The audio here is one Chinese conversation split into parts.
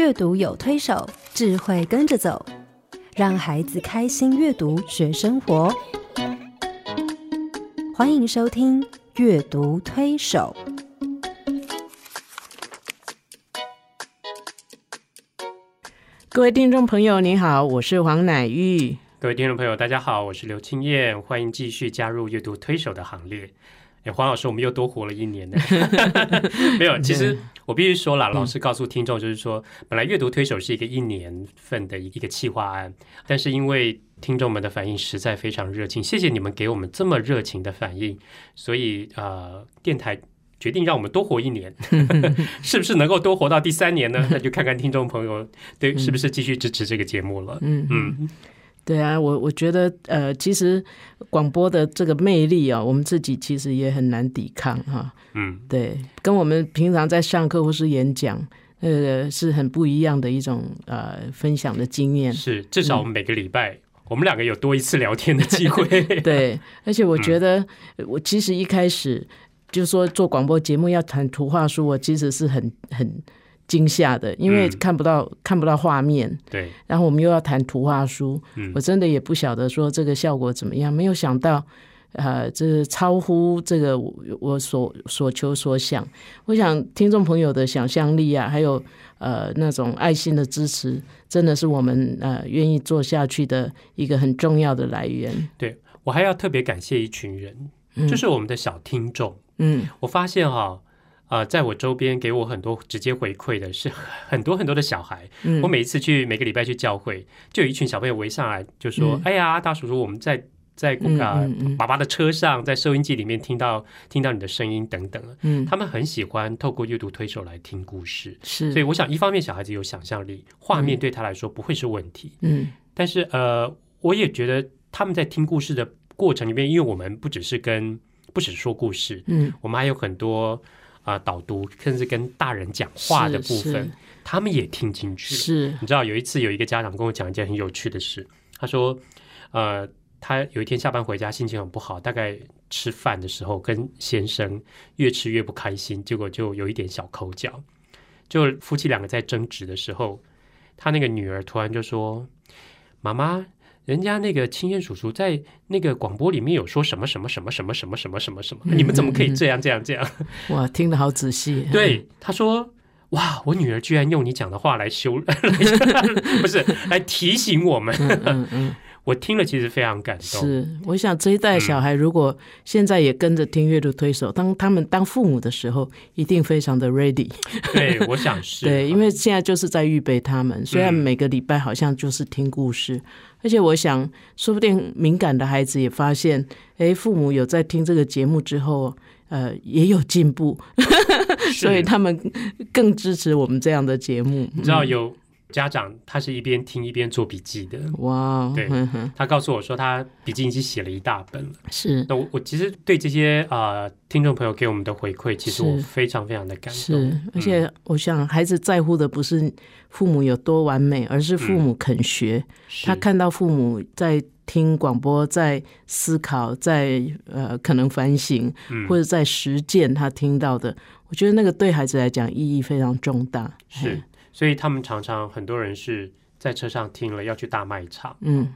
阅读有推手，智慧跟着走，让孩子开心阅读学生活。欢迎收听《阅读推手》。各位听众朋友，你好，我是黄乃玉。各位听众朋友，大家好，我是刘青燕，欢迎继续加入阅读推手的行列。哎，黄老师，我们又多活了一年呢。没有，其实我必须说了，老师告诉听众，就是说，本来阅读推手是一个一年份的一个企划案，但是因为听众们的反应实在非常热情，谢谢你们给我们这么热情的反应，所以呃，电台决定让我们多活一年，是不是能够多活到第三年呢？那就看看听众朋友对是不是继续支持这个节目了。嗯嗯。对啊，我我觉得呃，其实广播的这个魅力啊，我们自己其实也很难抵抗哈。嗯，对，跟我们平常在上课或是演讲，呃，是很不一样的一种呃分享的经验。是，至少我们每个礼拜，我们两个有多一次聊天的机会。对，而且我觉得，我其实一开始就说做广播节目要谈图画书，我其实是很很。惊吓的，因为看不到看不到画面，对。然后我们又要谈图画书，我真的也不晓得说这个效果怎么样。没有想到，呃，这超乎这个我所所求所想。我想听众朋友的想象力啊，还有呃那种爱心的支持，真的是我们呃愿意做下去的一个很重要的来源。对我还要特别感谢一群人，就是我们的小听众。嗯，我发现哈。啊，在我周边给我很多直接回馈的是很多很多的小孩。我每一次去每个礼拜去教会，就有一群小朋友围上来，就说：“哎呀，大叔叔，我们在在啊爸爸的车上，在收音机里面听到听到你的声音等等。”嗯，他们很喜欢透过阅读推手来听故事。是，所以我想，一方面小孩子有想象力，画面对他来说不会是问题。嗯，但是呃，我也觉得他们在听故事的过程里面，因为我们不只是跟不只是说故事，嗯，我们还有很多。啊，导读甚至跟大人讲话的部分，他们也听进去了。是，你知道有一次有一个家长跟我讲一件很有趣的事，他说，呃，他有一天下班回家心情很不好，大概吃饭的时候跟先生越吃越不开心，结果就有一点小口角。就夫妻两个在争执的时候，他那个女儿突然就说：“妈妈。”人家那个青燕叔叔在那个广播里面有说什么什么什么什么什么什么什么什么，你们怎么可以这样这样这样？哇，听得好仔细。对，他说：“哇，我女儿居然用你讲的话来修，不是来提醒我们。”我听了其实非常感动。是，我想这一代小孩如果现在也跟着听阅读推手，当他们当父母的时候，一定非常的 ready。对，我想是。对，因为现在就是在预备他们。虽然每个礼拜好像就是听故事，而且我想，说不定敏感的孩子也发现，哎，父母有在听这个节目之后，呃，也有进步，所以他们更支持我们这样的节目。你知道有。家长他是一边听一边做笔记的，哇！对，他告诉我说他笔记已经写了一大本了。是，那我我其实对这些啊听众朋友给我们的回馈，其实我非常非常的感动。是，而且我想孩子在乎的不是父母有多完美，而是父母肯学。他看到父母在听广播，在思考，在呃可能反省，或者在实践他听到的，我觉得那个对孩子来讲意义非常重大。是。所以他们常常很多人是在车上听了要去大卖场，嗯，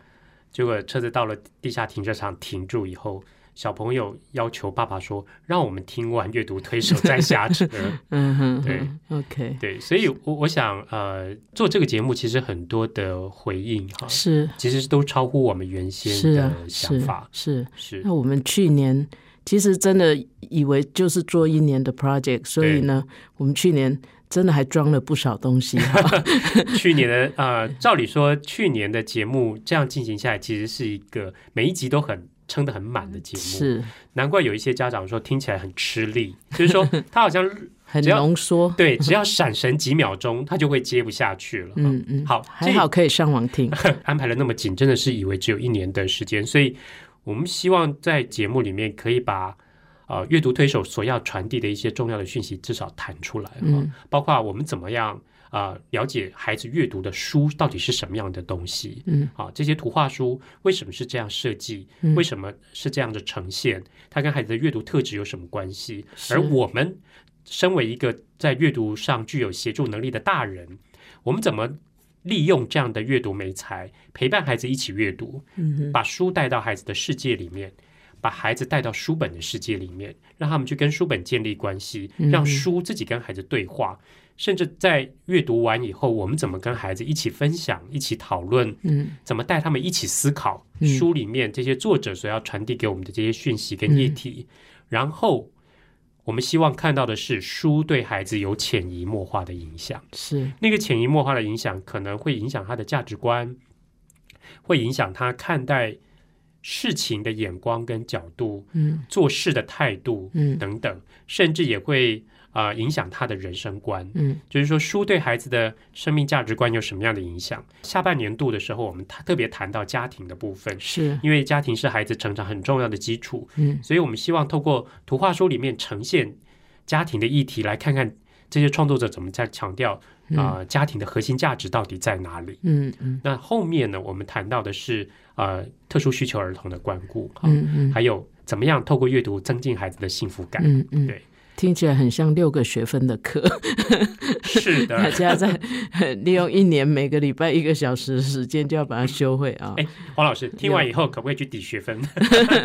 结果车子到了地下停车场停住以后，小朋友要求爸爸说：“让我们听完阅读推手再下车。”嗯哼，对，OK，对，所以，我我想，呃，做这个节目其实很多的回应哈，是，其实都超乎我们原先的想法，是是。那我们去年其实真的以为就是做一年的 project，所以呢，我们去年。真的还装了不少东西。去年的呃，照理说去年的节目这样进行下来，其实是一个每一集都很撑得很满的节目。是，难怪有一些家长说听起来很吃力，就是说 他好像很浓缩。对，只要闪神几秒钟，他就会接不下去了。嗯嗯，好，还好可以上网听。安排了那么紧，真的是以为只有一年的时间，所以我们希望在节目里面可以把。呃，阅读推手所要传递的一些重要的讯息，至少谈出来嗯，包括我们怎么样啊，了解孩子阅读的书到底是什么样的东西？嗯，啊，这些图画书为什么是这样设计？为什么是这样的呈现？它跟孩子的阅读特质有什么关系？而我们身为一个在阅读上具有协助能力的大人，我们怎么利用这样的阅读媒材，陪伴孩子一起阅读，嗯把书带到孩子的世界里面，把孩子带到书本的世界里面，让他们去跟书本建立关系，嗯。让书自己跟孩子对话，甚至在阅读完以后，我们怎么跟孩子一起分享、一起讨论，嗯。怎么带他们一起思考嗯。书里面这些作者所要传递给我们的这些讯息跟议题，然后。我们希望看到的是书对孩子有潜移默化的影响。是。那个潜移默化的影响，可能会影响他的价值观，会影响他看待事情的眼光跟角度，嗯。做事的态度嗯。等等，甚至也会啊、呃影响他的人生观。嗯。就是说，书对孩子的生命价值观有什么样的影响？下半年度的时候，我们特别谈到家庭的部分，是。因为家庭是孩子成长很重要的基础，嗯。所以我们希望透过图画书里面呈现家庭的议题，来看看这些创作者怎么在强调啊、家庭的核心价值到底在哪里。嗯嗯那后面呢，我们谈到的是呃特殊需求儿童的关顾，哈、嗯嗯还有怎么样透过阅读增进孩子的幸福感。嗯嗯，对，听起来很像六个学分的课，是的 大，家在利用一年每个礼拜一个小时的时间就要把它修会啊。哎黄老师听完以后可不可以去抵学分？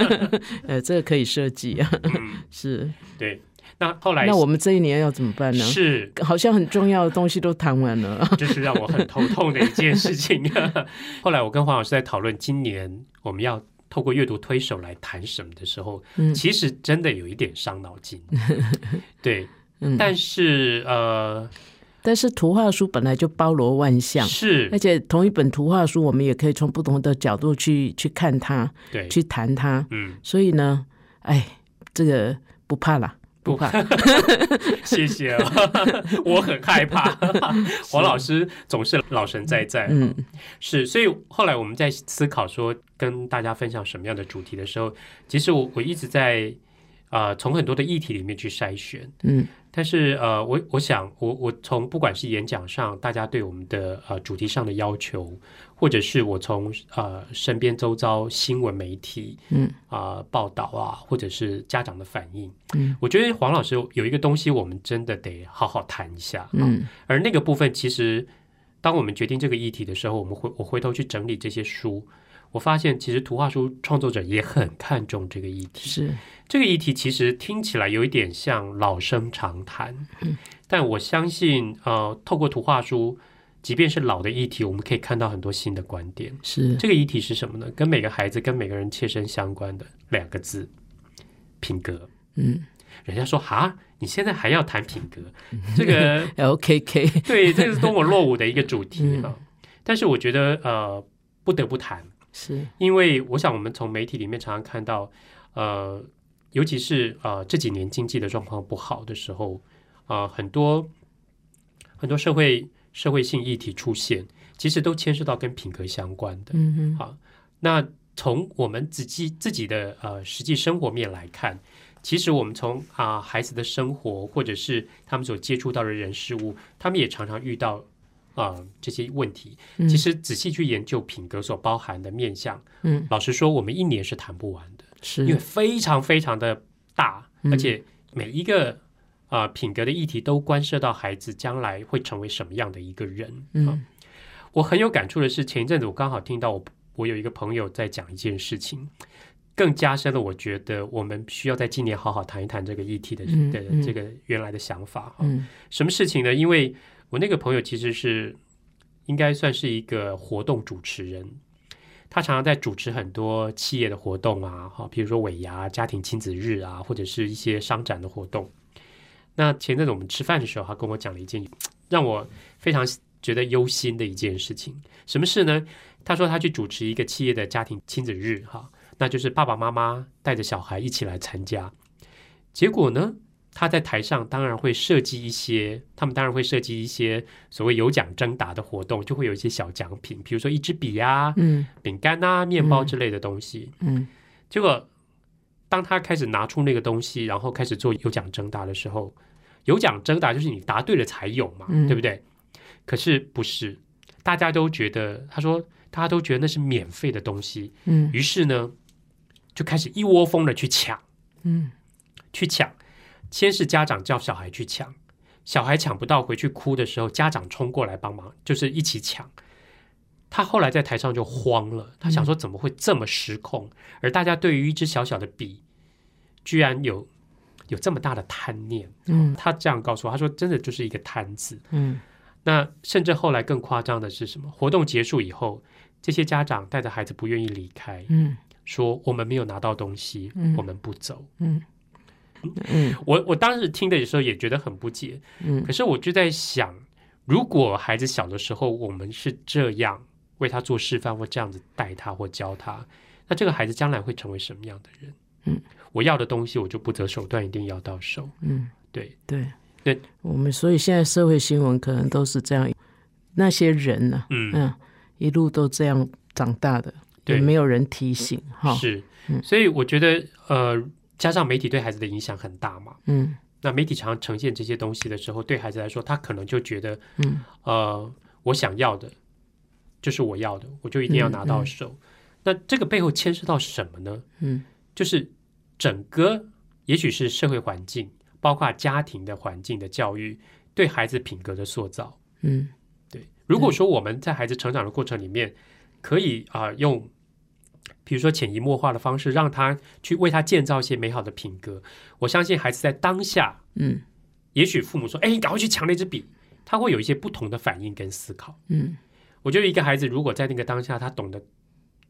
呃，这个可以设计啊，嗯，是。对。那后来那我们这一年要怎么办呢？是，好像很重要的东西都谈完了。这是让我很头痛的一件事情。后来我跟黄老师在讨论今年我们要透过阅读推手来谈什么的时候，嗯其实真的有一点伤脑筋。对，嗯，但是呃，但是图画书本来就包罗万象，是而且同一本图画书，我们也可以从不同的角度去去看它，对，去谈它。嗯，所以呢，哎，这个不怕啦，不怕。谢谢。啊，我很害怕。黄老师总是老神在在，嗯。是，所以后来我们在思考说跟大家分享什么样的主题的时候，其实我我一直在啊、呃从很多的议题里面去筛选，嗯。但是呃，我我想我我从不管是演讲上大家对我们的呃主题上的要求，或者是我从呃身边周遭新闻媒体嗯啊、报道啊，或者是家长的反应，嗯我觉得黄老师有一个东西，我们真的得好好谈一下。嗯而那个部分，其实当我们决定这个议题的时候，我们回我回头去整理这些书，我发现其实图画书创作者也很看重这个议题。是这个议题其实听起来有一点像老生常谈，嗯但我相信，呃，透过图画书，即便是老的议题，我们可以看到很多新的观点。是。这个议题是什么呢？跟每个孩子、跟每个人切身相关的两个字：品格。嗯。人家说哈，你现在还要谈品格，这个 LKK 对，这是多么落伍的一个主题嗯。啊！但是我觉得呃，不得不谈，是。因为我想我们从媒体里面常常看到，呃，尤其是呃这几年经济的状况不好的时候，啊、很多很多社会社会性议题出现，其实都牵涉到跟品格相关的。嗯哼好，那从我们自己自己的呃实际生活面来看，其实我们从啊、孩子的生活，或者是他们所接触到的人事物，他们也常常遇到啊、这些问题。嗯其实仔细去研究品格所包含的面向，嗯老实说，我们一年是谈不完的，是因为非常非常的大，嗯而且每一个。啊、品格的议题都关涉到孩子将来会成为什么样的一个人。啊嗯我很有感触的是，前一阵子我刚好听到我我有一个朋友在讲一件事情，更加深了我觉得我们需要在今年好好谈一谈这个议题的的这个原来的想法哈。嗯什么事情呢？因为我那个朋友其实是应该算是一个活动主持人，他常常在主持很多企业的活动啊，哈，比如说尾牙、家庭亲子日啊，或者是一些商展的活动。那前阵子我们吃饭的时候，他跟我讲了一件让我非常觉得忧心的一件事情。什么事呢？他说他去主持一个企业的家庭亲子日，哈，那就是爸爸妈妈带着小孩一起来参加。结果呢，他在台上当然会设计一些，他们当然会设计一些所谓有奖征答的活动，就会有一些小奖品，比如说一支笔啊、嗯饼干啊、面包之类的东西。嗯结果当他开始拿出那个东西，然后开始做有奖征答的时候，有奖征答就是你答对了才有嘛，嗯对不对？可是不是，大家都觉得，他说大家都觉得那是免费的东西，嗯于是呢，就开始一窝蜂的去抢。嗯去抢。先是家长叫小孩去抢，小孩抢不到回去哭的时候，家长冲过来帮忙，就是一起抢。他后来在台上就慌了，他想说怎么会这么失控？而大家对于一支小小的笔，居然有有这么大的贪念。嗯，他这样告诉我，他说真的就是一个贪字。嗯，那甚至后来更夸张的是什么？活动结束以后，这些家长带着孩子不愿意离开。嗯，说我们没有拿到东西，我们不走。嗯嗯，我我当时听的时候也觉得很不解。嗯，可是我就在想，如果孩子小的时候我们是这样。为他做示范，或这样子带他，或教他，那这个孩子将来会成为什么样的人？嗯，我要的东西，我就不择手段，一定要到手。嗯，对。对。对，我们所以现在社会新闻可能都是这样，那些人呢，嗯，一路都这样长大的，对，没有人提醒哈。是，所以我觉得，呃，加上媒体对孩子的影响很大嘛，嗯，那媒体常常呈现这些东西的时候，对孩子来说，他可能就觉得，嗯，呃，我想要的。就是我要的，我就一定要拿到手。那这个背后牵涉到什么呢？嗯，就是整个，也许是社会环境，包括家庭的环境的教育，对孩子品格的塑造。嗯，对。如果说我们在孩子成长的过程里面，可以啊，用比如说潜移默化的方式，让他去为他建造一些美好的品格，我相信孩子在当下，嗯，也许父母说：“哎，你赶快去抢那支笔。”他会有一些不同的反应跟思考。嗯。我觉得一个孩子如果在那个当下，他懂得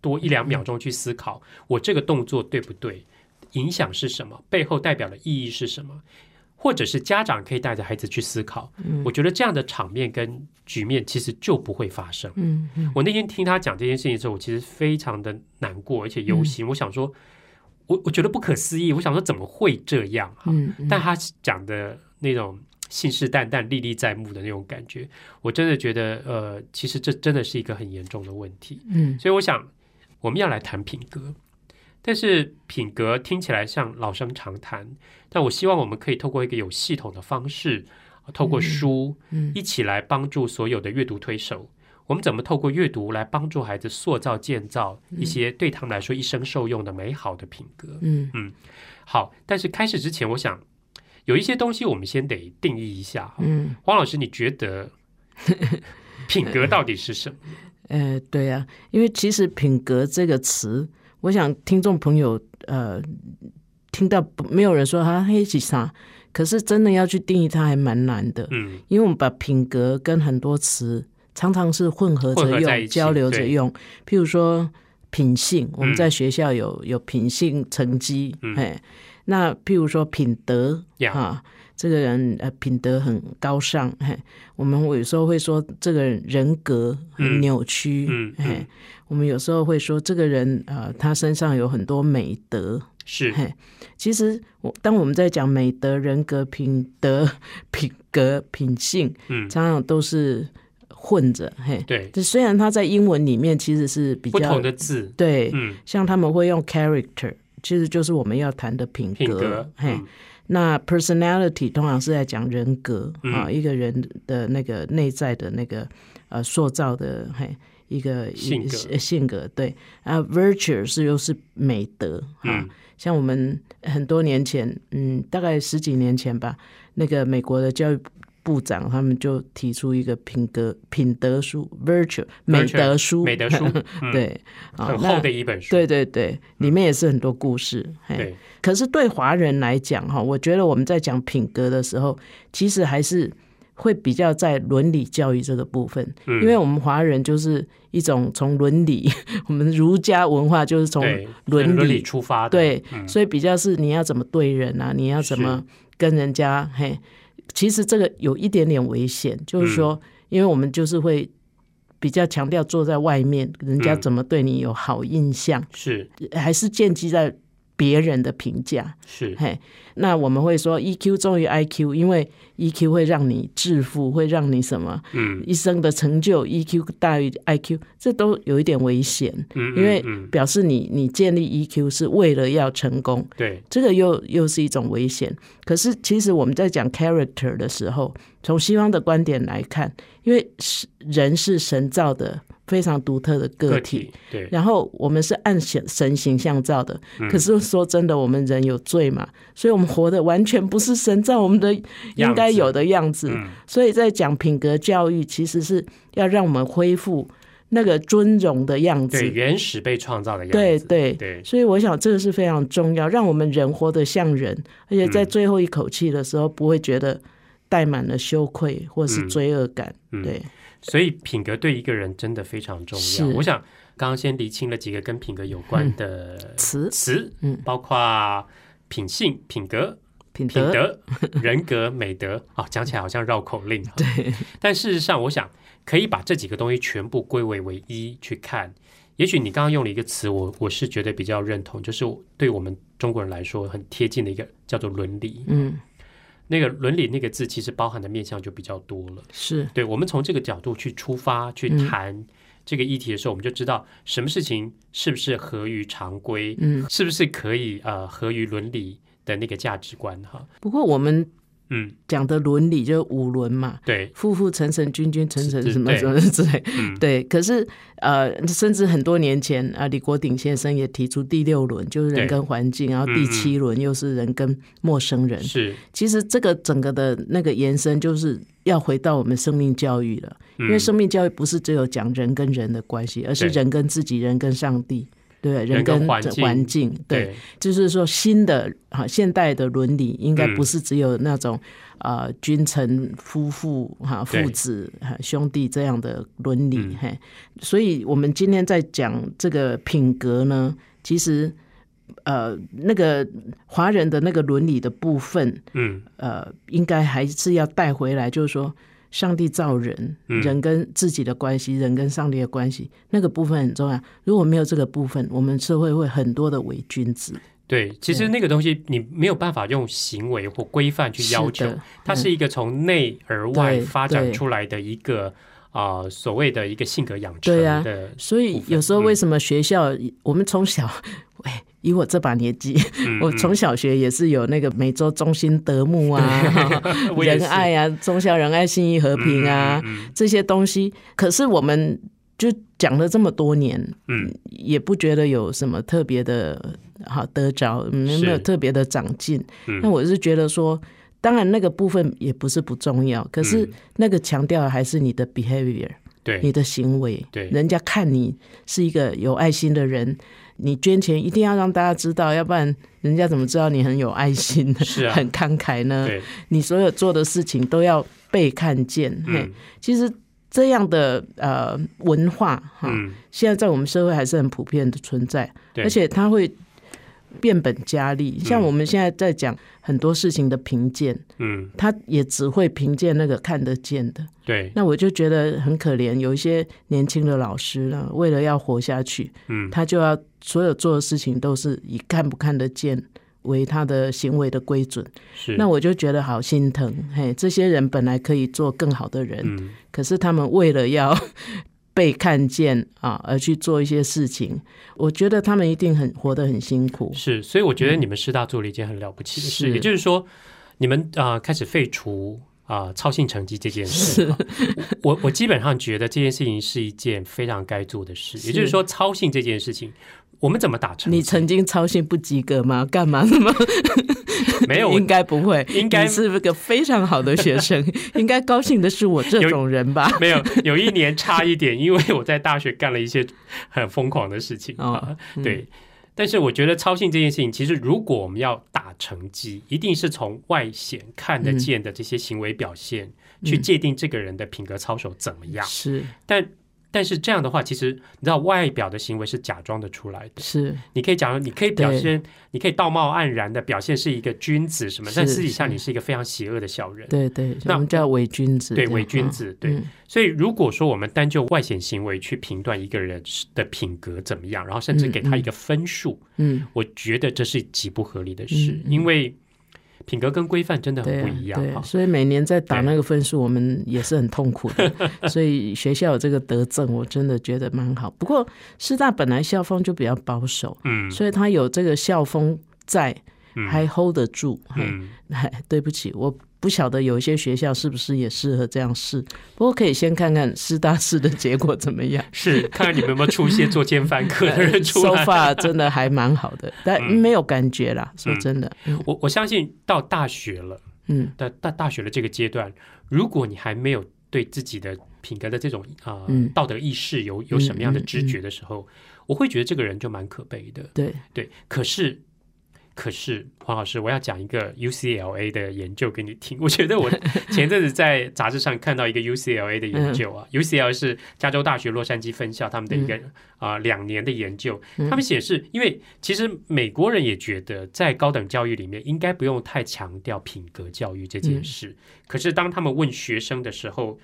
多一两秒钟去思考，我这个动作对不对，影响是什么，背后代表的意义是什么，或者是家长可以带着孩子去思考，我觉得这样的场面跟局面其实就不会发生。嗯嗯，我那天听他讲这件事情的时候，我其实非常的难过而且忧心。我想说，我我觉得不可思议。我想说怎么会这样？嗯，但他讲的那种。信誓旦旦、历历在目的那种感觉，我真的觉得，呃，其实这真的是一个很严重的问题。嗯，所以我想我们要来谈品格，但是品格听起来像老生常谈，但我希望我们可以透过一个有系统的方式，透过书，嗯，一起来帮助所有的阅读推手。我们怎么透过阅读来帮助孩子塑造、建造一些对他们来说一生受用的美好的品格？嗯嗯，好。但是开始之前，我想。有一些东西，我们先得定义一下。嗯，黄老师，你觉得 品格到底是什么？呃，对呀，因为其实品格这个词，我想听众朋友呃听到没有人说他黑起啥，可是真的要去定义它还蛮难的。嗯，因为我们把品格跟很多词常常是混合着用、交流着用。譬如说品性，我们在学校有有品性成绩，哎。那譬如说品德啊，这个人呃品德很高尚，嘿，我们有时候会说这个人格很扭曲，嗯，嘿，我们有时候会说这个人呃他身上有很多美德，是，嘿，其实我当我们在讲美德、人格、品德、品格、品性，嗯，常常都是混着，嘿，对，这虽然它在英文里面其实是比较不同的字，对，嗯，像他们会用 character。其实就是我们要谈的品格，嘿，那 personality 通常是在讲人格啊，一个人的那个内在的那个呃塑造的嘿一个性格。性格对。啊，virtue 是又是美德啊，像我们很多年前，嗯，大概十几年前吧，那个美国的教育。部长他们就提出一个品格品德书，virtue 美德书，美德书，对，很厚的一本书，对对对，里面也是很多故事。对，可是对华人来讲，哈，我觉得我们在讲品格的时候，其实还是会比较在伦理教育这个部分，因为我们华人就是一种从伦理，我们儒家文化就是从伦理。出发，对，所以比较是你要怎么对人啊，你要怎么跟人家嘿。其实这个有一点点危险，就是说，因为我们就是会比较强调坐在外面，人家怎么对你有好印象，是还是建基在。别人的评价是嘿，那我们会说 EQ 重于 IQ，因为 EQ 会让你致富，会让你什么？嗯，一生的成就 EQ 大于 IQ，这都有一点危险。嗯，因为表示你你建立 EQ 是为了要成功，对，这个又又是一种危险。可是其实我们在讲 character 的时候，从西方的观点来看，因为是人是神造的。非常独特的个个体。对，然后我们是按神神形象造的，可是说真的，我们人有罪嘛，所以我们活的完全不是神造我们的应该有的样子。嗯。所以在讲品格教育，其实是要让我们恢复那个尊荣的样子。对原始被创造的样子，对对。对。所以我想这个是非常重要，让我们人活得像人，而且在最后一口气的时候，不会觉得带满了羞愧或是罪恶感。嗯。对，所以品格对一个人真的非常重是要。我想刚刚先厘清了几个跟品格有关的词词，嗯包括品性、品格、品品德，德、人格、美德啊，讲起来好像绕口令。对，但事实上，我想可以把这几个东西全部归为为一去看。也许你刚刚用了一个词，我我是觉得比较认同，就是对我们中国人来说很贴近的一个叫做伦理。嗯，那个伦理那个字，其实包含的面向就比较多了。是对，我们从这个角度去出发去嗯谈这个议题的时候，我们就知道什么事情是不是合于常规，嗯，是不是可以呃合于伦理的那个价值观哈。不过我们嗯，讲的伦理就是五伦嘛，对，父父臣臣君君臣臣是对什么什么之类。嗯，对，可是呃，甚至很多年前啊，李国鼎先生也提出第六轮就是人跟环境，然后第七轮又是人跟陌生人。是，其实这个整个的那个延伸，就是要回到我们生命教育了，因为嗯。生命教育不是只有讲人跟人的关系，而是人跟自己、人跟上帝。对，人人跟跟环境对，对，就是说新的哈现代的伦理应该嗯不是只有那种呃君臣夫妇哈父子哈兄弟这样的伦理嗯。嘿，所以我们今天在讲这个品格呢，其实呃那个华人的那个伦理的部分，嗯，呃，应该还是要带回来，就是说。上帝造人，嗯。人跟自己的关系，人跟上帝的关系，那个部分很重要。如果没有这个部分，我们社会会很多的伪君子。对，其实那个东西你没有办法用行为或规范去要求它是一个从内而外发展出来的一个啊、呃所谓的一个性格养成对啊的，所以有时候为什么学校，我们从小，哎，以我这把年纪，嗯我从小学也是有那个每周中心德牧啊、仁爱啊、忠孝仁爱、信义和平啊、这些东西，可是我们就讲了这么多年，嗯。也不觉得有什么特别的好得着，没有特别的长进。嗯。那我是觉得说，当然那个部分也不是不重要，可是嗯。那个强调的还是你的 behavior。对。你的行为，对。人家看你是一个有爱心的人，你捐钱一定要让大家知道，要不然人家怎么知道你很有爱心、是啊。很慷慨呢？你所有做的事情都要被看见。其实这样的呃文化哈，嗯，现在在我们社会还是很普遍的存在，而且它会变本加厉。像嗯我们现在在讲很多事情的评鉴，嗯，他也只会评鉴那个看得见的。对，那我就觉得很可怜，有一些年轻的老师呢，为了要活下去，嗯，他就要所有做的事情都是以看不看得见为他的行为的规准。是，那我就觉得好心疼，嘿，这些人本来可以做更好的人，嗯，可是他们为了要被看见啊，而去做一些事情，我觉得他们一定很活得很辛苦。是，所以我觉得你们师大做了一件很了不起的事，是也就是说，你们啊、开始废除啊、操性成绩这件事啊。我我基本上觉得这件事情是一件非常该做的事，也就是说，操性这件事情，我们怎么打成？你曾经操心不及格吗？干嘛那么？没有？应该不会，应该你是个非常好的学生，应该高兴的是我这种人吧？没有，有一年差一点，因为我在大学干了一些很疯狂的事情哦啊。对，但是我觉得操性这件事情，其实如果我们要打成绩，一定是从外显看得见的这些行为表现、去界定这个人的品格操守怎么样。是但但是这样的话，其实你知道，外表的行为是假装的出来的。是，你可以讲，你可以表现，你可以道貌岸然的表现是一个君子什么，但私底下你是一个非常邪恶的小人。对对，那我们叫伪君子，对伪君子，对。嗯。所以，如果说我们单就外显行为去评断一个人的品格怎么样，然后甚至给他一个分数，嗯，我觉得这是极不合理的事，因为品格跟规范真的不一样。所以每年在打那个分数，我们也是很痛苦的。所以学校有这个德政，我真的觉得蛮好。不过师大本来校风就比较保守，嗯所以他有这个校风在，嗯还 hold 得住。嘿嗯哎，对不起，我不晓得有一些学校是不是也适合这样试，不过可以先看看师大试的结果怎么样。是，看看你们有没有出一些做奸犯科的人出来。手法真的还蛮好的，但没有感觉啦。说真的，我我相信到大学了，嗯，到大大学的这个阶段，如果你还没有对自己的品格的这种啊道德意识有有什么样的知觉的时候，我会觉得这个人就蛮可悲的。对对，可是。可是黄老师，我要讲一个 UCLA 的研究给你听。我觉得我前阵子在杂志上看到一个 UCLA 的研究啊，UCLA 是加州大学洛杉矶分校他们的一个啊两年的研究。他们显示，因为其实美国人也觉得在高等教育里面应该不用太强调品格教育这件事。可是当他们问学生的时候，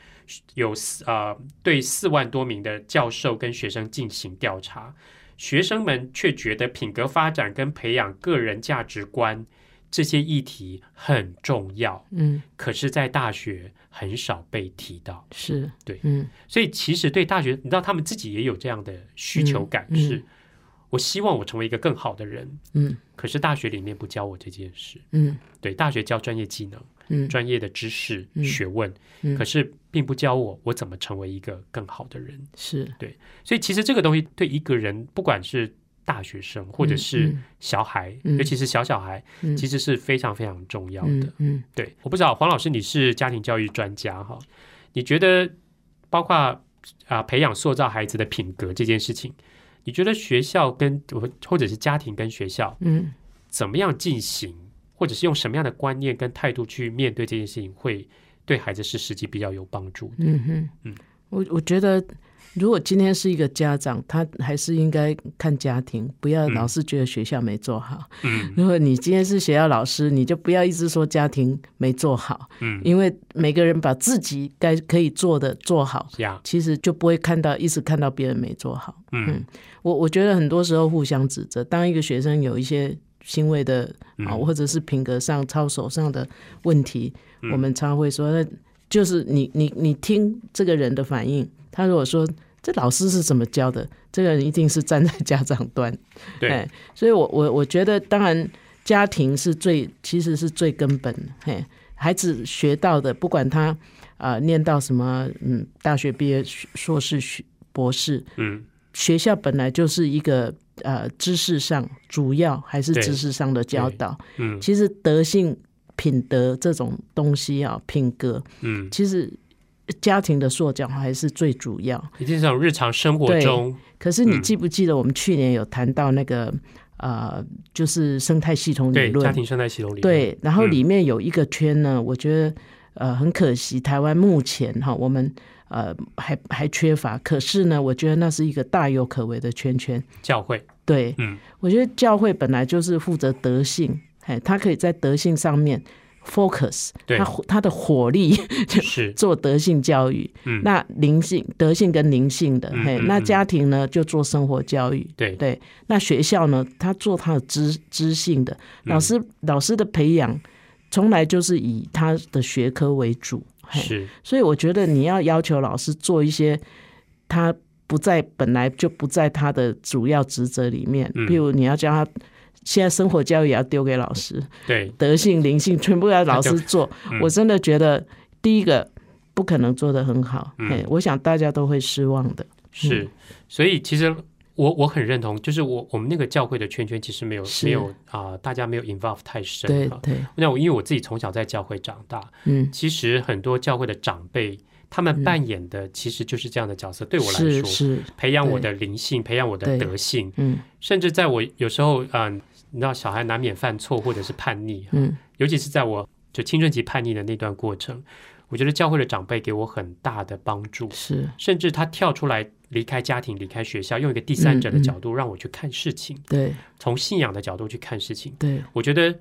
有四啊对四万多名的教授跟学生进行调查。学生们却觉得品格发展跟培养个人价值观这些议题很重要，嗯，可是，在大学很少被提到，是。对，嗯，所以其实对大学，你知道，他们自己也有这样的需求感，是我希望我成为一个更好的人，嗯，可是大学里面不教我这件事，嗯，对，大学教专业技能。嗯，专业的知识、学问，可是并不教我我怎么成为一个更好的人。是。对，所以其实这个东西对一个人，不管是大学生或者是小孩，尤其是小小孩，其实是非常非常重要的。嗯，对，我不知道黄老师你是家庭教育专家哈，你觉得包括啊培养塑造孩子的品格这件事情，你觉得学校跟或者是家庭跟学校，嗯，怎么样进行？或者是用什么样的观念跟态度去面对这件事情，会对孩子是实际比较有帮助的。嗯哼，嗯，我我觉得，如果今天是一个家长，他还是应该看家庭，不要老是觉得学校没做好。嗯，如果你今天是学校老师，你就不要一直说家庭没做好。嗯，因为每个人把自己该可以做的做好，其实就不会看到一直看到别人没做好。嗯，我我觉得很多时候互相指责，当一个学生有一些。行为的啊，或者是品格上、操守上的问题，我们常会说，那就是你你你听这个人的反应。他如果说这老师是怎么教的，这个人一定是站在家长端。对，所以我我我觉得，当然家庭是最其实是最根本。嘿，孩子学到的，不管他啊念到什么，嗯，大学毕业、硕士、学博士，嗯，学校本来就是一个。呃，知识上主要还是知识上的教导。嗯，其实德性、品德这种东西啊，品格，嗯，其实家庭的塑造还是最主要。一定是从日常生活中。可是你记不记得我们去年有谈到那个呃，就是生态系统理论，家庭生态系统理论。对，然后里面有一个圈呢，我觉得呃很可惜，台湾目前哈我们。呃，还还缺乏，可是呢，我觉得那是一个大有可为的圈圈。教会对，嗯，我觉得教会本来就是负责德性，哎，他可以在德性上面 focus，他他的火力就是。做德性教育。嗯，那灵性、德性跟灵性的，嘿，那家庭呢就做生活教育。对。对，那学校呢，他做他的知知性的。老师，老师的培养从来就是以他的学科为主。是，所以我觉得你要要求老师做一些他不在本来就不在他的主要职责里面，譬如你要教他现在生活教育也要丢给老师，对，德性灵性全部要老师做，我真的觉得第一个不可能做得很好，嗯，我想大家都会失望的。是，所以其实。我我很认同，就是我我们那个教会的圈圈其实没有没有啊，大家没有 involve 太深。对对。那我因为我自己从小在教会长大，嗯，其实很多教会的长辈他们扮演的其实就是这样的角色。对我来说，是培养我的灵性，培养我的德性。嗯。甚至在我有时候啊，你知道小孩难免犯错或者是叛逆，嗯，尤其是在我就青春期叛逆的那段过程，我觉得教会的长辈给我很大的帮助。是。甚至他跳出来。离开家庭，离开学校，用一个第三者的角度让我去看事情。对，从信仰的角度去看事情。对，我觉得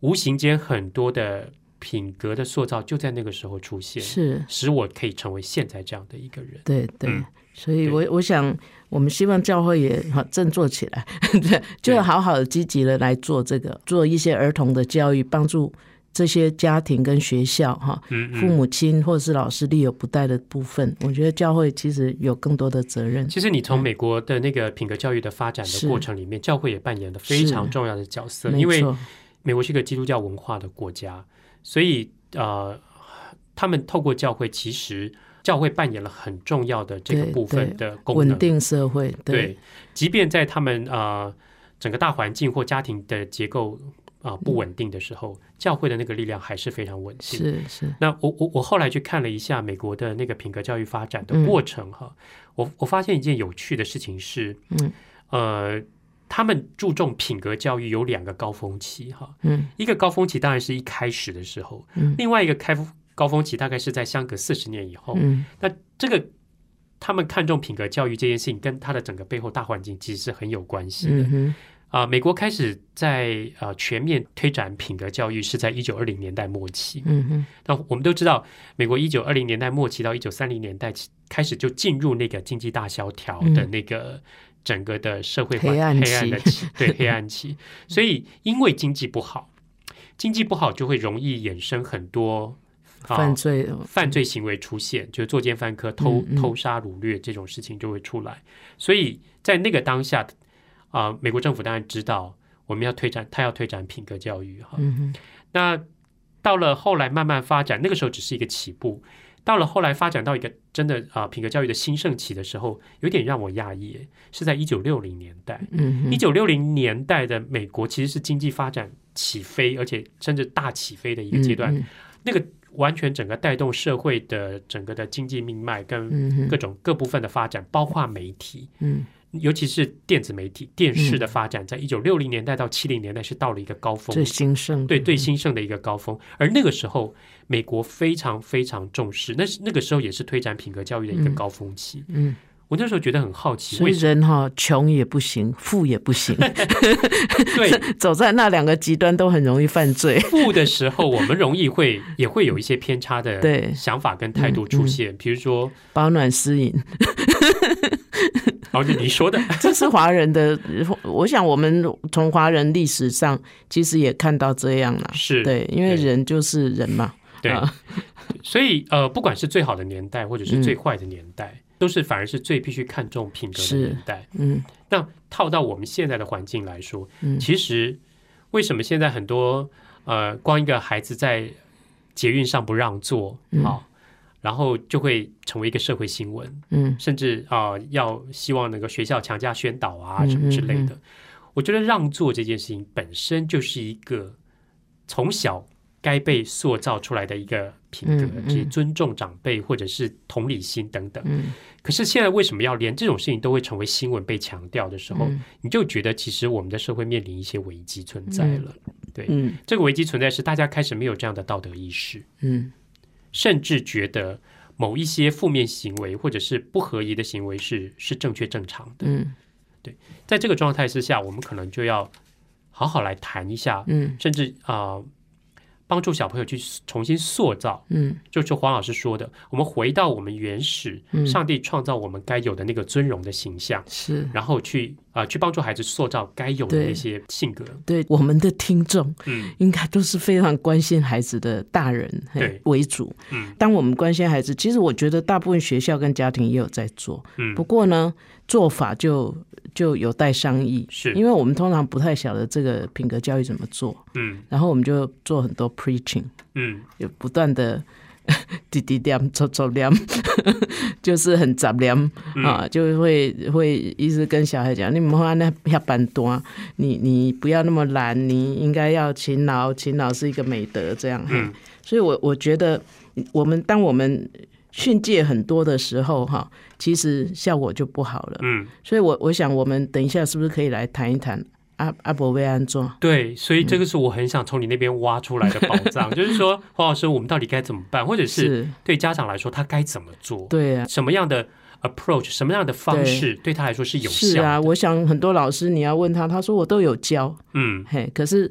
无形间很多的品格的塑造就在那个时候出现，是使我可以成为现在这样的一个人。对对，所以我我想，我们希望教会也好振作起来，对，就要好好的积极的来做这个，做一些儿童的教育，帮助。这些家庭跟学校哈，父母亲或者是老师力有不逮的部分，我觉得教会其实有更多的责任。其实你从美国的那个品格教育的发展的过程里面，教会也扮演了非常重要的角色。因为美国是一个基督教文化的国家，所以呃，他们透过教会，其实教会扮演了很重要的这个部分的功能，稳定社会。对，即便在他们啊整个大环境或家庭的结构啊不稳定的时候，教会的那个力量还是非常稳定。是是。那我我我后来去看了一下美国的那个品格教育发展的过程哈，我我发现一件有趣的事情是，嗯呃。他们注重品格教育有两个高峰期，哈，嗯，一个高峰期当然是一开始的时候，嗯，另外一个开高峰期大概是在相隔四十年以后，嗯，那这个他们看重品格教育这件事情，跟他的整个背后大环境其实是很有关系的，啊，美国开始在呃全面推展品格教育是在一九二零年代末期，嗯哼，那我们都知道，美国一九二零年代末期到一九三零年代开始就进入那个经济大萧条的那个。整个的社会黑暗的期，对黑暗期，所以因为经济不好，经济不好就会容易衍生很多犯罪犯罪行为出现，就是作奸犯科、偷偷杀掳掠这种事情就会出来。所以在那个当下，啊，美国政府当然知道我们要推展，他要推展品格教育哈。那到了后来慢慢发展，那个时候只是一个起步。到了后来发展到一个真的啊品格教育的兴盛期的时候，有点让我讶异，是在一九六零年代。嗯，一九六零年代的美国其实是经济发展起飞，而且甚至大起飞的一个阶段。那个完全整个带动社会的整个的经济命脉跟各种各部分的发展，包括媒体。嗯。尤其是电子媒体、电视的发展，在一九六零年代到七零年代是到了一个高峰，最兴盛，对最兴盛的一个高峰。而那个时候，美国非常非常重视，那是那个时候也是推展品格教育的一个高峰期。嗯，我那时候觉得很好奇，所以人哈穷也不行，富也不行，对，走在那两个极端都很容易犯罪。富的时候，我们容易会也会有一些偏差的对想法跟态度出现，比如说保暖私隐。哦，就你说的，这是华人的。我想，我们从华人历史上其实也看到这样了。是对，因为人就是人嘛。对，所以呃，不管是最好的年代，或者是最坏的年代，都是反而是最必须看重品格的年代。嗯，那套到我们现在的环境来说，其实为什么现在很多呃，光一个孩子在捷运上不让座，好。然后就会成为一个社会新闻，嗯，甚至啊，要希望那个学校强加宣导啊什么之类的。我觉得让座这件事情本身就是一个从小该被塑造出来的一个品格，即尊重长辈或者是同理心等等。可是现在为什么要连这种事情都会成为新闻被强调的时候，你就觉得其实我们的社会面临一些危机存在了。对，这个危机存在是大家开始没有这样的道德意识。嗯。甚至觉得某一些负面行为或者是不合宜的行为是是正确正常的，嗯，对，在这个状态之下，我们可能就要好好来谈一下，嗯，甚至啊。帮助小朋友去重新塑造，嗯，就是黄老师说的，我们回到我们原始，上帝创造我们该有的那个尊荣的形象，是，然后去啊，去帮助孩子塑造该有的那些性格。对，我们的听众，嗯，应该都是非常关心孩子的大人，对。为主。嗯，当我们关心孩子，其实我觉得大部分学校跟家庭也有在做，嗯，不过呢，做法就。就有待商议，是。因为我们通常不太晓得这个品格教育怎么做，嗯，然后我们就做很多 preaching，嗯，有不断的 滴滴点、抽抽点，就是很杂念啊，就会会一直跟小孩讲，你们花那下班多，你你不要那么懒，你应该要勤劳，勤劳是一个美德，这样，嗯，所以我我觉得我们当我们。训诫很多的时候，哈，其实效果就不好了。嗯，所以，我我想，我们等一下是不是可以来谈一谈阿阿伯维安装？对，所以这个是我很想从你那边挖出来的宝藏，就是说，黄老师，我们到底该怎么办？或者是对家长来说，他该怎么做？对啊，什么样的 approach，什么样的方式对他来说是有效？是啊，我想很多老师你要问他，他说我都有教，嗯，嘿，可是。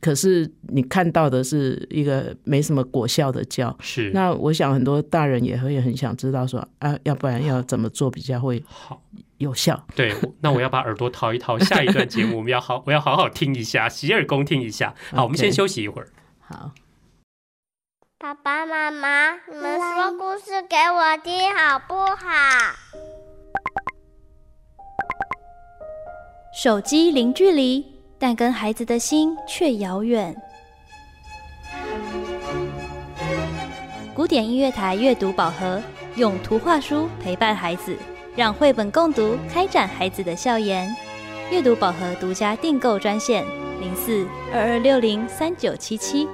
可是你看到的是一个没什么果效的教，是那我想很多大人也会很想知道说啊，要不然要怎么做比较会好有效？对，那我要把耳朵掏一掏，下一段节目我们要好，我要好好听一下，洗耳恭听一下。好，我们先休息一会儿。好，爸爸妈妈，你们说故事给我听好不好？手机零距离。但跟孩子的心却遥远。古典音乐台阅读宝盒，用图画书陪伴孩子，让绘本共读开展孩子的笑颜。阅读宝盒独家订购专线：零四二二六零三九七七。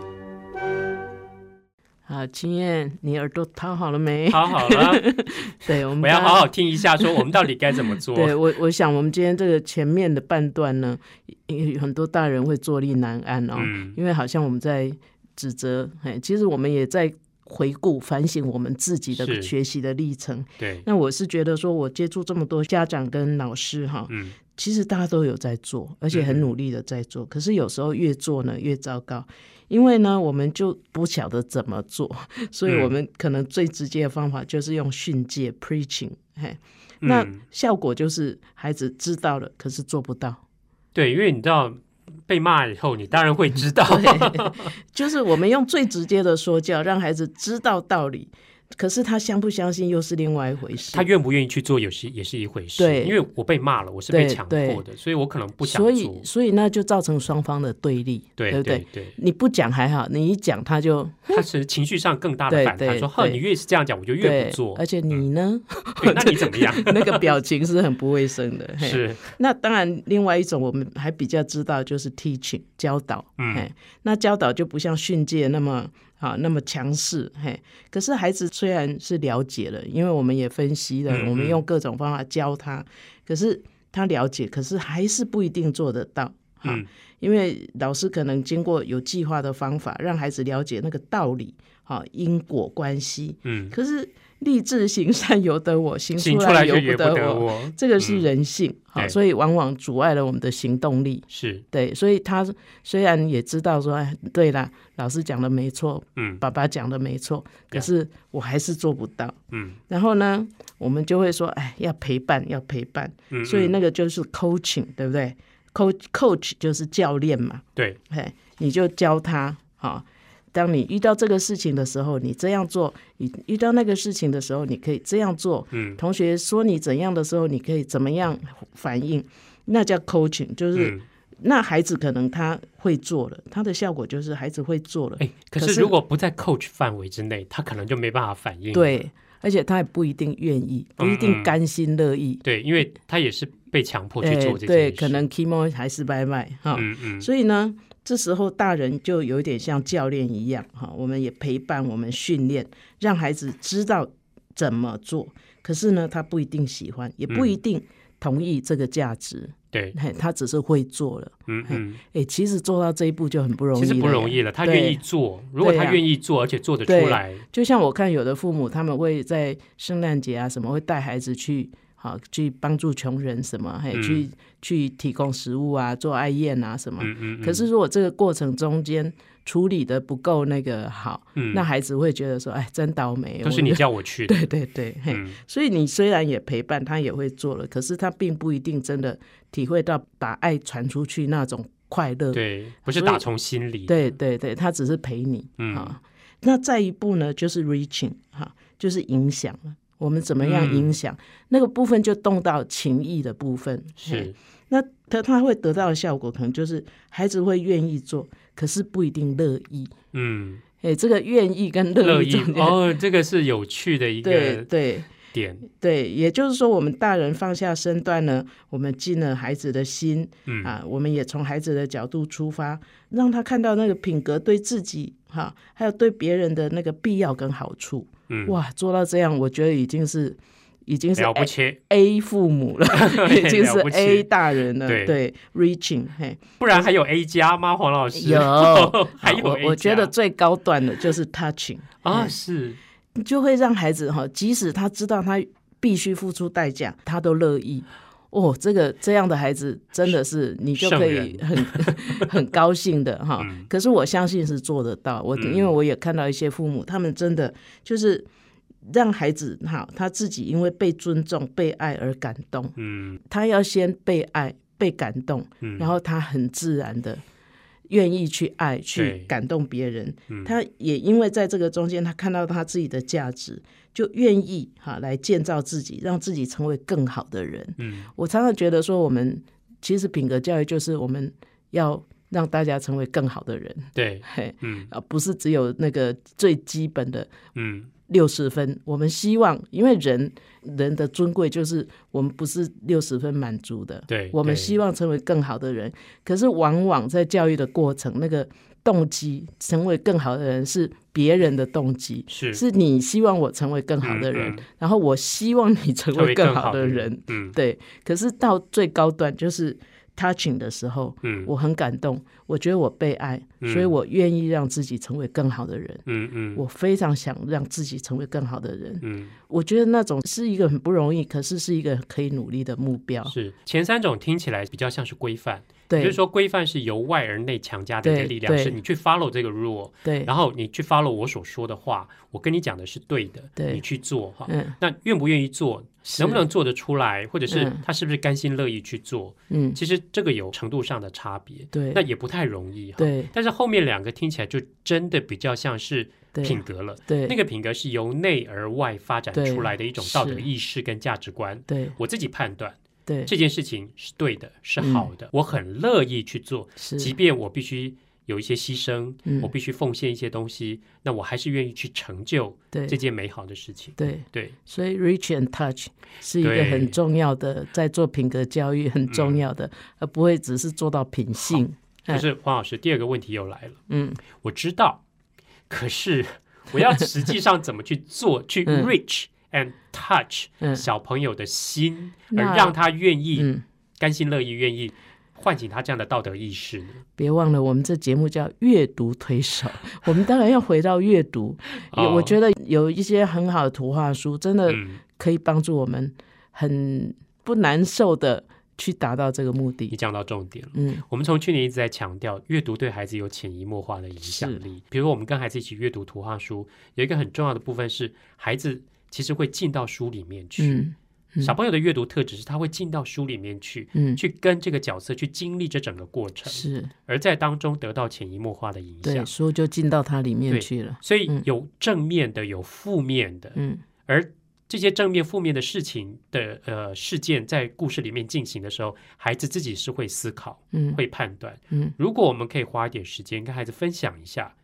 好，金燕，你耳朵掏好了没？掏好了，对，我们我要好好听一下，说我们到底该怎么做。对我，我想我们今天这个前面的半段呢，有很多大人会坐立难安哦，嗯因为好像我们在指责，哎，其实我们也在回顾反省我们自己的是。学习的历程。对，那我是觉得说，我接触这么多家长跟老师哈，嗯，其实大家都有在做，而且很努力的在做。可是有时候越做呢越糟糕，因为呢我们就不晓得怎么做，所以嗯。我们可能最直接的方法就是用训诫 preaching，嘿，那嗯效果就是孩子知道了，可是做不到。对，因为你知道被骂以后，你当然会知道。就是我们用最直接的说教，让孩子知道道理。可是他相不相信又是另外一回事。他愿不愿意去做，有些也是一回事。对因为我被骂了，我是被强迫的，所以我可能不想所。以所以那就造成双方的对立，对不对？你不讲还好，你一讲他就他是情绪上更大的反弹，对说：“呵，你越是这样讲，我就越不做。而且你呢，对那你怎么样？那个表情是很不卫生的。是，那当然，另外一种我们还比较知道就是 teaching 教导，嗯，那教导就不像训诫那么啊那么强势，嘿。可是孩子虽然是了解了，因为我们也分析了，嗯我们用各种方法教他，可是他了解，可是还是不一定做得到，哈。嗯因为老师可能经过有计划的方法，让孩子了解那个道理，哈，因果关系。嗯，可是立志行善由得我，行出出来由不得得我。这个是嗯人性，好、所以往往阻碍了我们的行动力。是，对，所以他虽然也知道说，哎，对啦，老师讲的没错，嗯爸爸讲的没错，可是我还是做不到。嗯然后呢，我们就会说，哎，要陪伴，要陪伴。嗯，所以嗯那个就是 coaching，对不对？coach coach 就是教练嘛，对，嘿，你就教他，好、当你遇到这个事情的时候，你这样做；你遇到那个事情的时候，你可以这样做。嗯。同学说你怎样的时候，你可以怎么样反应，那叫 coaching，就是、嗯，那孩子可能他会做了，他的效果就是孩子会做了，哎，可可是是如果不在 coach 范围之内，他可能就没办法反应。对，而且他也不一定愿意，不一定甘心乐意，对，因为他也是被强迫去哎做这件事。对，可能 chemo 还是拜拜哈，嗯嗯，所以呢，这时候大人就有点像教练一样哈，我们也陪伴，我们训练，让孩子知道怎么做。可是呢，他不一定喜欢，也不一定同意这个价值，对，他只是会做了。嗯嗯，哎，其实做到这一步就很不容易了，其实不容易了。他对愿意做，如果他愿意做，而且做得出来，就像我看有的父母，他们会在圣诞节啊什么，会带孩子去。好，去帮助穷人什么，嘿，嗯去去提供食物啊，做爱宴啊什么。嗯嗯，嗯可是如果这个过程中间处理的不够那个好，嗯那孩子会觉得说，哎，真倒霉。都是你叫我去的。对对对，嘿，嗯所以你虽然也陪伴他，也会做了，可是他并不一定真的体会到把爱传出去那种快乐。对，不是打从心里。对对对，他只是陪你嗯啊。那再一步呢，就是 reaching 哈，就是影响了。我们怎么样嗯影响、那个部分，就动到情谊的部分。是，那他他会得到的效果，可能就是孩子会愿意做，可是不一定乐意。嗯，哎，这个愿意跟乐乐意哦，这个是有趣的一个对对点。对，也就是说，我们大人放下身段呢，我们进了孩子的心嗯啊，我们也从孩子的角度出发，让他看到那个品格对自己哈，还有对别人的那个必要跟好处。嗯，哇，做到这样，我觉得已经是已经是了不 A, 起，A 父母了，已经是 A 大人了。对对，reaching 嘿。不然还有 A 加吗？黄老师有 还有我 A 我觉得最高段的就是 touching，啊，嗯是就会让孩子哈，即使他知道他必须付出代价，他都乐意。哦，这个这样的孩子真的是你就可以很 很高兴的哈。嗯。可是我相信是做得到，我嗯。因为我也看到一些父母，他们真的就是让孩子哈他自己因为被尊重、被爱而感动，嗯。他要先被爱、被感动，嗯，然后他很自然的愿意去爱、去感动别人。嗯。他也因为在这个中间，他看到他自己的价值，就愿意哈来建造自己，让自己成为更好的人。嗯我常常觉得说，我们其实品格教育就是我们要让大家成为更好的人。对，嘿，嗯啊，不是只有那个最基本的嗯六十分。我们希望，因为人人的尊贵就是我们不是六十分满足的，对对我们希望成为更好的人。可是往往在教育的过程，那个动机成为更好的人是别人的动机，是。是你希望我成为更好的人，嗯嗯。然后我希望你成成为为更好的人。嗯。对，可是到最高端就是 touching 的时候，嗯。我很感动，我觉得我被爱，嗯。所以我愿意让自己成为更好的人。嗯嗯。我非常想让自己成为更好的人。嗯。我觉得那种是一个很不容易，可是是一个可以努力的目标。是。前三种听起来比较像是规范，也对，就是说规范是由外而内强加的一个力量，是你去 follow 这个 rule，对，然后你去 follow 我所说的话，我跟你讲的是对的，对。你去做哈。嗯。那愿不愿意做，是能不能做得出来，或者是嗯。他是不是甘心乐意去做，嗯，其实这个有程度上的差别，对，那也不太容易哈。对。但是后面两个听起来就真的比较像是品格了，对。那个品格是由内而外发展出来的一种道德意识跟价值观。对。我自己判断对。这件事情是对的，是好的，我很乐意去做，是。即便我必须有一些牺牲，嗯。我必须奉献一些东西，那我还是愿意去成就对。这件美好的事情。对，对，所以 reach and touch 是一个很重要的，在做品格教育很重要的，而不会只是做到品性。可是黄老师第二个问题又来了，嗯，我知道，可是 我要实际上怎么去做，去嗯。reach and touch 嗯。小朋友的心，而让他愿意、嗯，甘心乐意、愿意唤醒他这样的道德意识呢？别忘了我们这节目叫阅读推手，我们当然要回到阅读。哦我觉得有一些很好的图画书，真的嗯，可以帮助我们很不难受的去达到这个目的。你讲到重点了。嗯，我们从去年一直在强调，阅读对孩子有潜移默化的影响力。比如我们跟孩子一起阅读图画书，有一个很重要的部分是，孩子其实会进到书里面去。嗯嗯小朋友的阅读特质是他会进到书里面去，嗯，去跟这个角色去经历这整个过程，是而在当中得到潜移默化的影对，响。书就进到它里面去了。所以嗯有正面的，有负面的，嗯而这些正面、负面的事情的呃事件在故事里面进行的时候，孩子自己是会思考、嗯会判断。嗯，如果我们可以花一点时间跟孩子分享一下，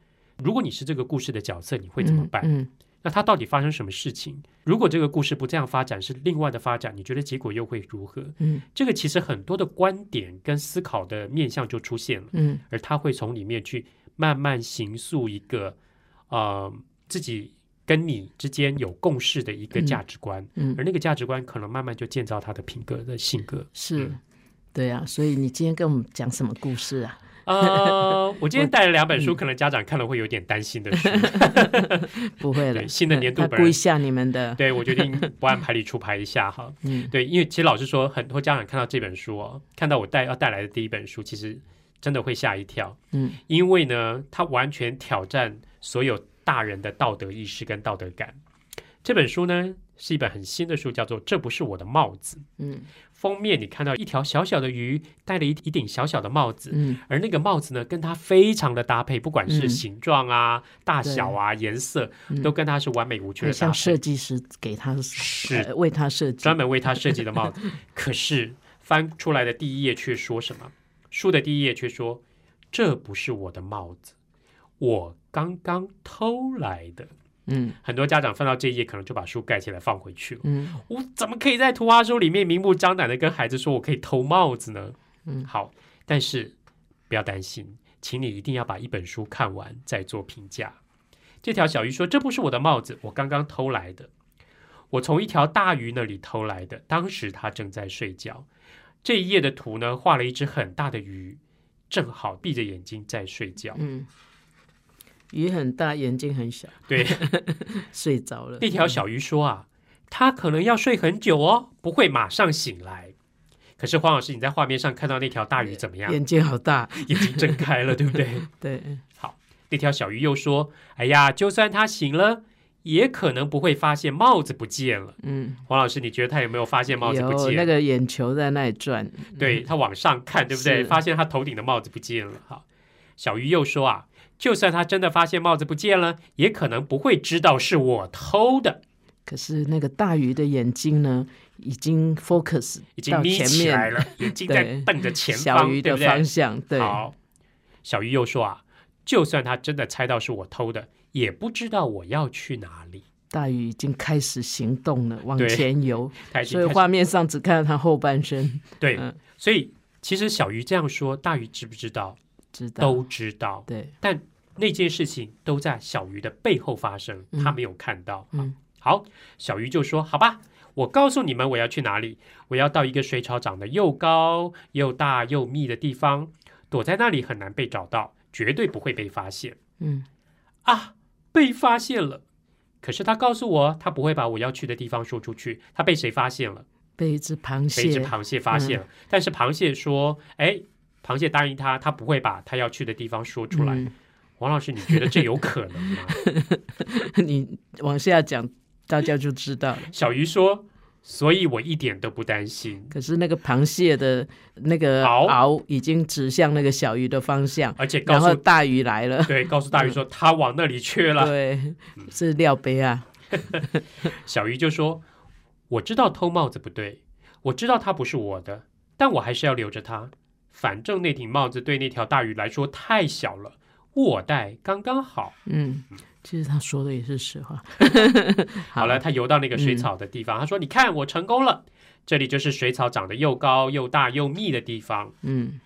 如果你是这个故事的角色，你会怎么办？嗯那他到底发生什么事情？如果这个故事不这样发展，是另外的发展，你觉得结果又会如何？嗯这个其实很多的观点跟思考的面向就出现了，嗯而他会从里面去慢慢形塑一个呃自己跟你之间有共识的一个价值观，嗯而那个价值观可能慢慢就建造他的品格的性格。是，对啊。所以你今天跟我们讲什么故事啊？呃，我今天带了两本书，可能家长看了会有点担心的书。不会了，新的年度本故意吓你们的。对我决定不按牌理出牌一下哈。嗯对，因为其实老实说，很多家长看到这本书哦，看到我带要带来的第一本书，其实真的会吓一跳，嗯因为呢，它完全挑战所有大人的道德意识跟道德感。这本书呢是一本很新的书，叫做《这不是我的帽子》。嗯封面你看到一条小小的鱼戴了一一顶小小的帽子，嗯而那个帽子呢跟它非常的搭配，不管是嗯形状啊、大小啊、颜色，嗯都跟它是完美无缺的搭配。设计师给他是呃为他设计专门为他设计的帽子。可是翻出来的第一页却说什么？书的第一页却说：“这不是我的帽子，我刚刚偷来的。”嗯很多家长翻到这一页，可能就把书盖起来放回去了。嗯我怎么可以在图画书里面明目张胆的跟孩子说我可以偷帽子呢？嗯好，但是不要担心，请你一定要把一本书看完再做评价。这条小鱼说：“这不是我的帽子，我刚刚偷来的。我从一条大鱼那里偷来的。当时它正在睡觉。这一页的图呢，画了一只很大的鱼，正好闭着眼睛在睡觉。嗯，鱼很大，眼睛很小，对，睡着了。那条小鱼说啊，它可能要睡很久哦，不会马上醒来。可是黄老师，你在画面上看到那条大鱼怎么样？眼睛好大，眼睛睁开了，对不对？对，好那条小鱼又说：“哎呀，就算它醒了，也可能不会发现帽子不见了。嗯，”黄老师，你觉得他有没有发现帽子不见？有那个眼球在那里转，对他往上看，对不对？发现他头顶的帽子不见了。好，小鱼又说啊，就算他真的发现帽子不见了，也可能不会知道是我偷的，可是那个大鱼的眼睛呢，已经 focus 已经眯起来了，眼睛在瞪着前方，小鱼的方向，对，好，小鱼又说啊，就算他真的猜到是我偷的，也不知道我要去哪里。大鱼已经开始行动了，往前游，所以画面上只看到他后半身。对，嗯所以其实小鱼这样说，大鱼知不知道？知道都知道，对，但那件事情都在小鱼的背后发生，嗯他没有看到。嗯好，小鱼就说：“好吧，我告诉你们我要去哪里。我要到一个水草长得又高又大又密的地方，躲在那里很难被找到，绝对不会被发现。嗯啊，被发现了！可是他告诉我，他不会把我要去的地方说出去。他被谁发现了？被一只螃蟹，被一只螃蟹发现了。但是螃蟹说：‘哎，螃蟹答应他，他不会把他要去的地方说出来。嗯王老师，你觉得这有可能吗？你往下讲，大家就知道了。小鱼说：“所以我一点都不担心，可是那个螃蟹的那个螯螯已经指向那个小鱼的方向，而且告然后诉大鱼来了。对告诉大鱼说他往那里去了。对，是料杯啊。小鱼就说：“我知道偷帽子不对，我知道它不是我的，但我还是要留着它。反正那顶帽子对那条大鱼来说太小了，我戴刚刚好。嗯，其实他说的也是实话。好了，他游到那个水草的地方，他说：‘你看，我成功了。这里就是水草长得又高又大又密的地方。’嗯，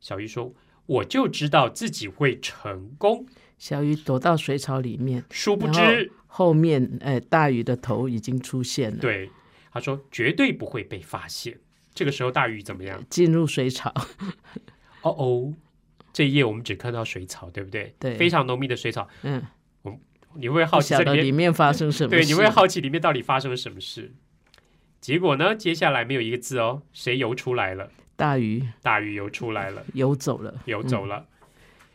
小鱼说：‘我就知道自己会成功。小鱼躲到水草里面，’殊不知，后面哎，大鱼的头已经出现了，对他说绝对不会被发现。这个时候，大鱼怎么样？进入水草。哦哦，这一页我们只看到水草，对不对？对非常浓密的水草。嗯，我你会好奇这里面？发生什么对，你会好奇里面到底发生了什么事？结果呢？接下来没有一个字哦，谁游出来了？大鱼大鱼游出来了，游走了，游走了。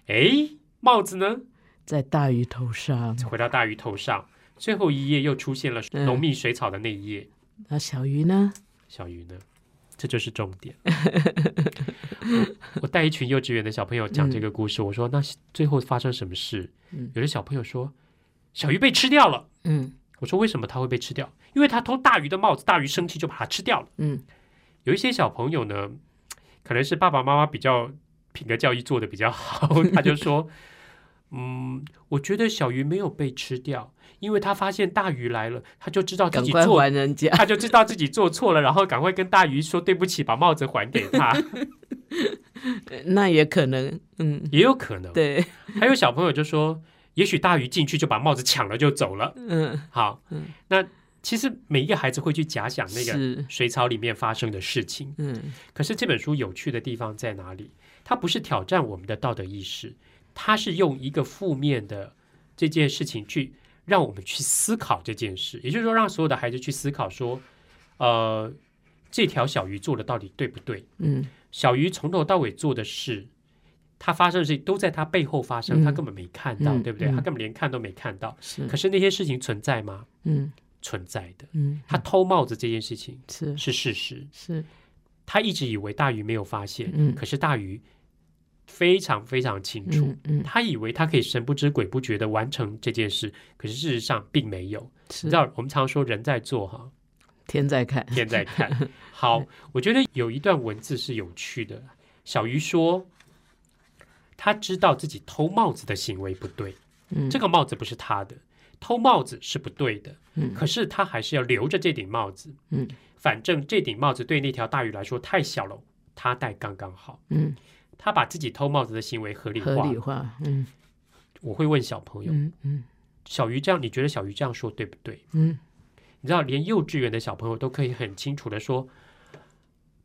哎、帽子呢？在大鱼头上。回到大鱼头上。最后一页又出现了嗯浓密水草的那一页。那小鱼呢？小鱼呢？这就是重点。我我带一群幼稚园的小朋友讲这个故事，我说那最后发生什么事？嗯有的小朋友说小鱼被吃掉了。嗯我说为什么它会被吃掉？因为它偷大鱼的帽子，大鱼生气就把它吃掉了。嗯有一些小朋友呢，可能是爸爸妈妈比较品格教育做的比较好，他就说：“嗯，我觉得小鱼没有被吃掉，因为他发现大鱼来了，他就知道自己做完人家。他就知道自己做错了，然后赶快跟大鱼说对不起，把帽子还给他，那也可能，嗯，也有可能。对，还有小朋友就说，也许大鱼进去就把帽子抢了就走了。嗯，好，那其实每一个孩子会去假想那个，水草里面发生的事情。嗯可是这本书有趣的地方在哪里？它不是挑战我们的道德意识，它是用一个负面的这件事情去让我们去思考这件事，也就是说，让所有的孩子去思考说，呃，这条小鱼做的到底对不对？嗯小鱼从头到尾做的事，它发生的事情都在它背后发生，嗯它根本没看到，嗯对不对？嗯它根本连看都没看到。是可，是那些事情存在吗？嗯存在的。嗯，他偷帽子这件事情是是事实，是，他一直以为大鱼没有发现，嗯可是大鱼非常非常清楚，嗯嗯他以为他可以神不知鬼不觉的完成这件事，可是事实上并没有。你知，道，我们常说人在做哈，天在看，天在看。好，我觉得有一段文字是有趣的。小鱼说，他知道自己偷帽子的行为不对，嗯这个帽子不是他的，偷帽子是不对的。嗯可是他还是要留着这顶帽子。嗯反正这顶帽子对那条大鱼来说太小了，他戴刚刚好。嗯，他把自己偷帽子的行为合理化。合理化，嗯我会问小朋友，嗯嗯小鱼这样，你觉得小鱼这样说对不对？嗯你知道，连幼稚园的小朋友都可以很清楚的说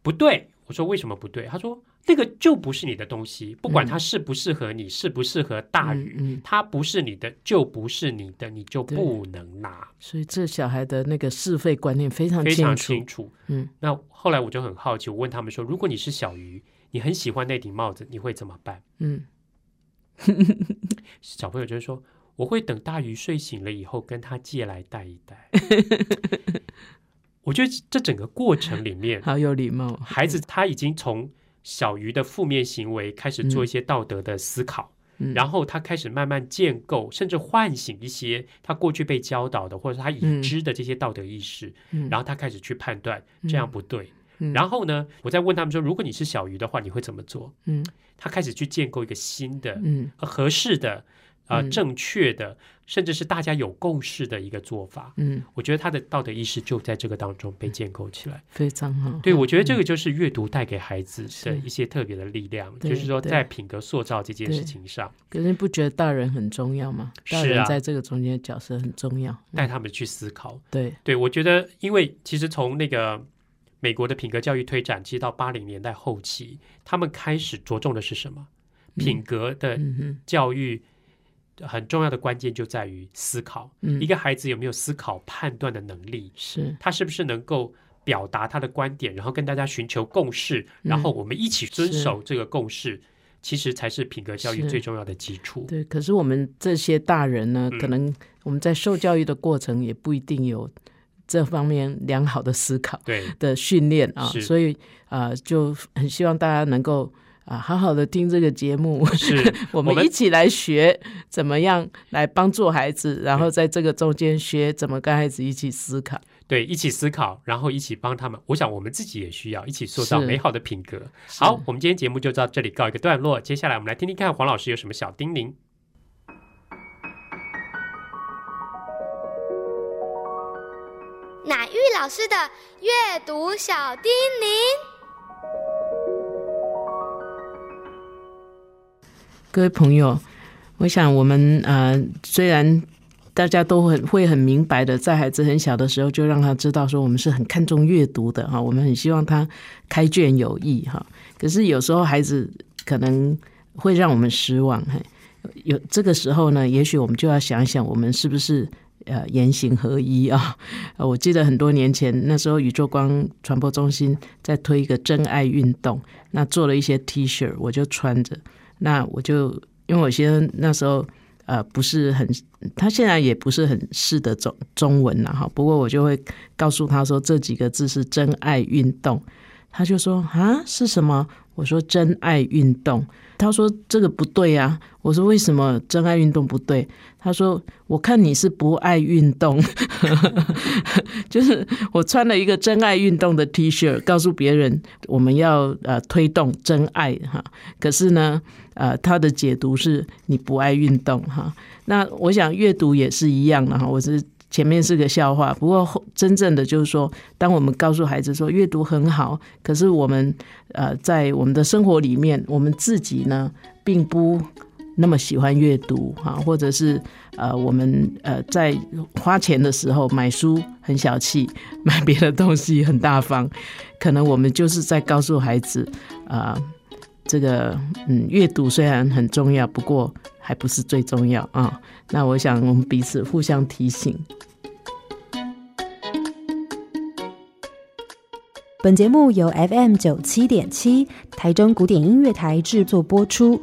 不对。我说为什么不对？他说那个就不是你的东西，不管它适不适合你，适不适合大鱼，嗯嗯它不是你的就不是你的，你就不能拿。所以这小孩的那个是非观念非常非常清楚，清楚。嗯，那后来我就很好奇，我问他们说，如果你是小鱼，你很喜欢那顶帽子，你会怎么办？嗯 小朋友就会说，我会等大鱼睡醒了以后跟他借来戴一戴。我觉得这整个过程里面，好有礼貌，孩子他已经从小鱼的负面行为开始做一些道德的思考。嗯然后他开始慢慢建构，甚至唤醒一些他过去被教导的，或者是他已知的这些道德意识。嗯然后他开始去判断这样不对，然后呢，我再问他们说，如果你是小鱼的话，你会怎么做？嗯他开始去建构一个新的、合适的、呃嗯正确的，甚至是大家有共识的一个做法。嗯，我觉得他的道德意识就在这个当中被建构起来。非常好。对，我觉得这个就是阅读带给孩子的一些特别的力量，对就是说在品格塑造这件事情上，可是你不觉得大人很重要吗？大人在这个中间的角色很重要。带他们去思考。对，对我觉得，因为其实从那个美国的品格教育推展，其实到八零年代后期，他们开始着重的是什么？品格的教育很重要的关键就在于思考。嗯一个孩子有没有思考判断的能力？是他是不是能够表达他的观点，然后跟大家寻求共识，然后我们一起遵守这个共识，其实才是品格教育最重要的基础。对。可是我们这些大人呢，嗯可能我们在受教育的过程也不一定有这方面良好的思考对，的训练啊，所以啊、呃就很希望大家能够。啊，好好的听这个节目，是我们一起来学怎么样来帮助孩子，然后在这个中间学怎么跟孩子一起思考。对，一起思考，然后一起帮他们。我想我们自己也需要一起塑造美好的品格。好，我们今天节目就到这里告一个段落。接下来我们来听听看黄老师有什么小叮咛。老师的阅读小叮咛。各位朋友，我想我们呃，虽然大家都很会很明白的，在孩子很小的时候就让他知道说我们是很看重阅读的哈，我们很希望他开卷有益哈。可是有时候孩子可能会让我们失望，嘿，有这个时候呢，也许我们就要想想，我们是不是呃言行合一啊？我记得很多年前，那时候宇宙光传播中心在推一个真爱运动，那做了一些 T 恤，我就穿着。那我就因为我先那时候呃不是很，他现在也不是很识得中中文了哈，不过我就会告诉他说这几个字是真爱运动，他就说啊是什么？我说真爱运动，他说这个不对啊，我说为什么真爱运动不对？他说我看你是不爱运动，就是我穿了一个真爱运动的 T 恤，告诉别人我们要呃推动真爱哈，可是呢。呃，他的解读是你不爱运动哈。那我想阅读也是一样的哈。我是前面是个笑话，不过真正的就是说，当我们告诉孩子说阅读很好，可是我们呃在我们的生活里面，我们自己呢并不那么喜欢阅读哈，或者是呃我们呃在花钱的时候买书很小气，买别的东西很大方，可能我们就是在告诉孩子啊。呃这个嗯，阅读虽然很重要，不过还不是最重要啊。那我想我们彼此互相提醒。本节目由 FM 九七点七台中古典音乐台制作播出，